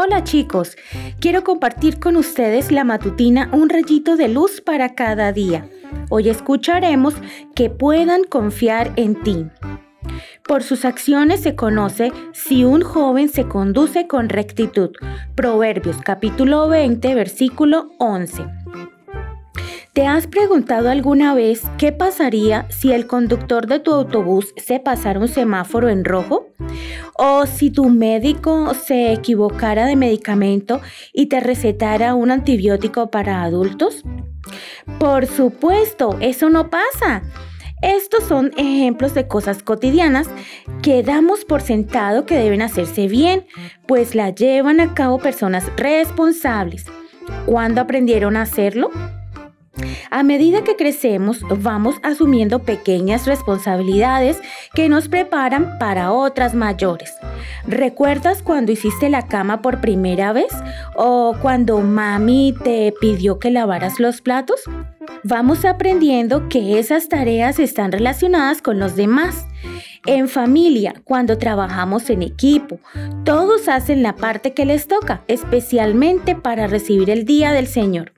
Hola chicos, quiero compartir con ustedes la matutina Un rayito de luz para cada día. Hoy escucharemos que puedan confiar en ti. Por sus acciones se conoce si un joven se conduce con rectitud. Proverbios capítulo 20, versículo 11. ¿Te has preguntado alguna vez qué pasaría si el conductor de tu autobús se pasara un semáforo en rojo? ¿O si tu médico se equivocara de medicamento y te recetara un antibiótico para adultos? Por supuesto, eso no pasa. Estos son ejemplos de cosas cotidianas que damos por sentado que deben hacerse bien, pues la llevan a cabo personas responsables. ¿Cuándo aprendieron a hacerlo? A medida que crecemos, vamos asumiendo pequeñas responsabilidades que nos preparan para otras mayores. ¿Recuerdas cuando hiciste la cama por primera vez? ¿O cuando mami te pidió que lavaras los platos? Vamos aprendiendo que esas tareas están relacionadas con los demás. En familia, cuando trabajamos en equipo, todos hacen la parte que les toca, especialmente para recibir el día del Señor.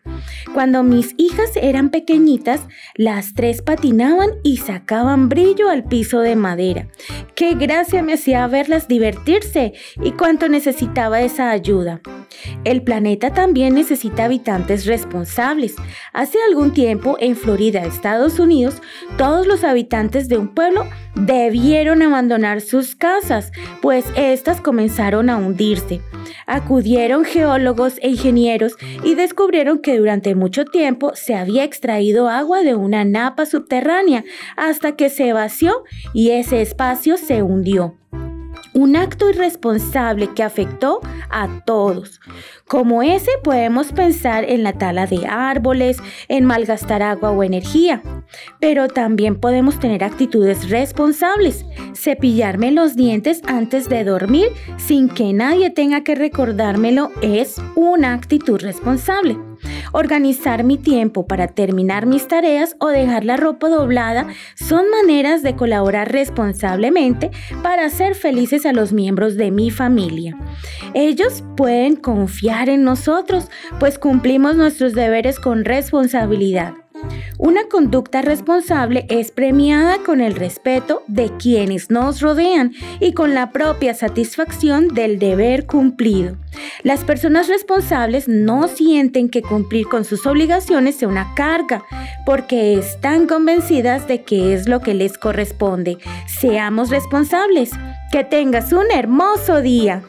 Cuando mis hijas eran pequeñitas, las tres patinaban y sacaban brillo al piso de madera. Qué gracia me hacía verlas divertirse y cuánto necesitaba esa ayuda. El planeta también necesita habitantes responsables. Hace algún tiempo, en Florida, Estados Unidos, todos los habitantes de un pueblo debieron abandonar sus casas, pues éstas comenzaron a hundirse. Acudieron geólogos e ingenieros y descubrieron que durante mucho tiempo se había extraído agua de una napa subterránea hasta que se vació y ese espacio se hundió un acto irresponsable que afectó a todos. Como ese podemos pensar en la tala de árboles, en malgastar agua o energía, pero también podemos tener actitudes responsables, cepillarme los dientes antes de dormir sin que nadie tenga que recordármelo es una actitud responsable. Organizar mi tiempo para terminar mis tareas o dejar la ropa doblada son maneras de colaborar responsablemente para hacer felices a los miembros de mi familia. Ellos pueden confiar en nosotros, pues cumplimos nuestros deberes con responsabilidad. Una conducta responsable es premiada con el respeto de quienes nos rodean y con la propia satisfacción del deber cumplido. Las personas responsables no sienten que cumplir con sus obligaciones sea una carga, porque están convencidas de que es lo que les corresponde. Seamos responsables. Que tengas un hermoso día.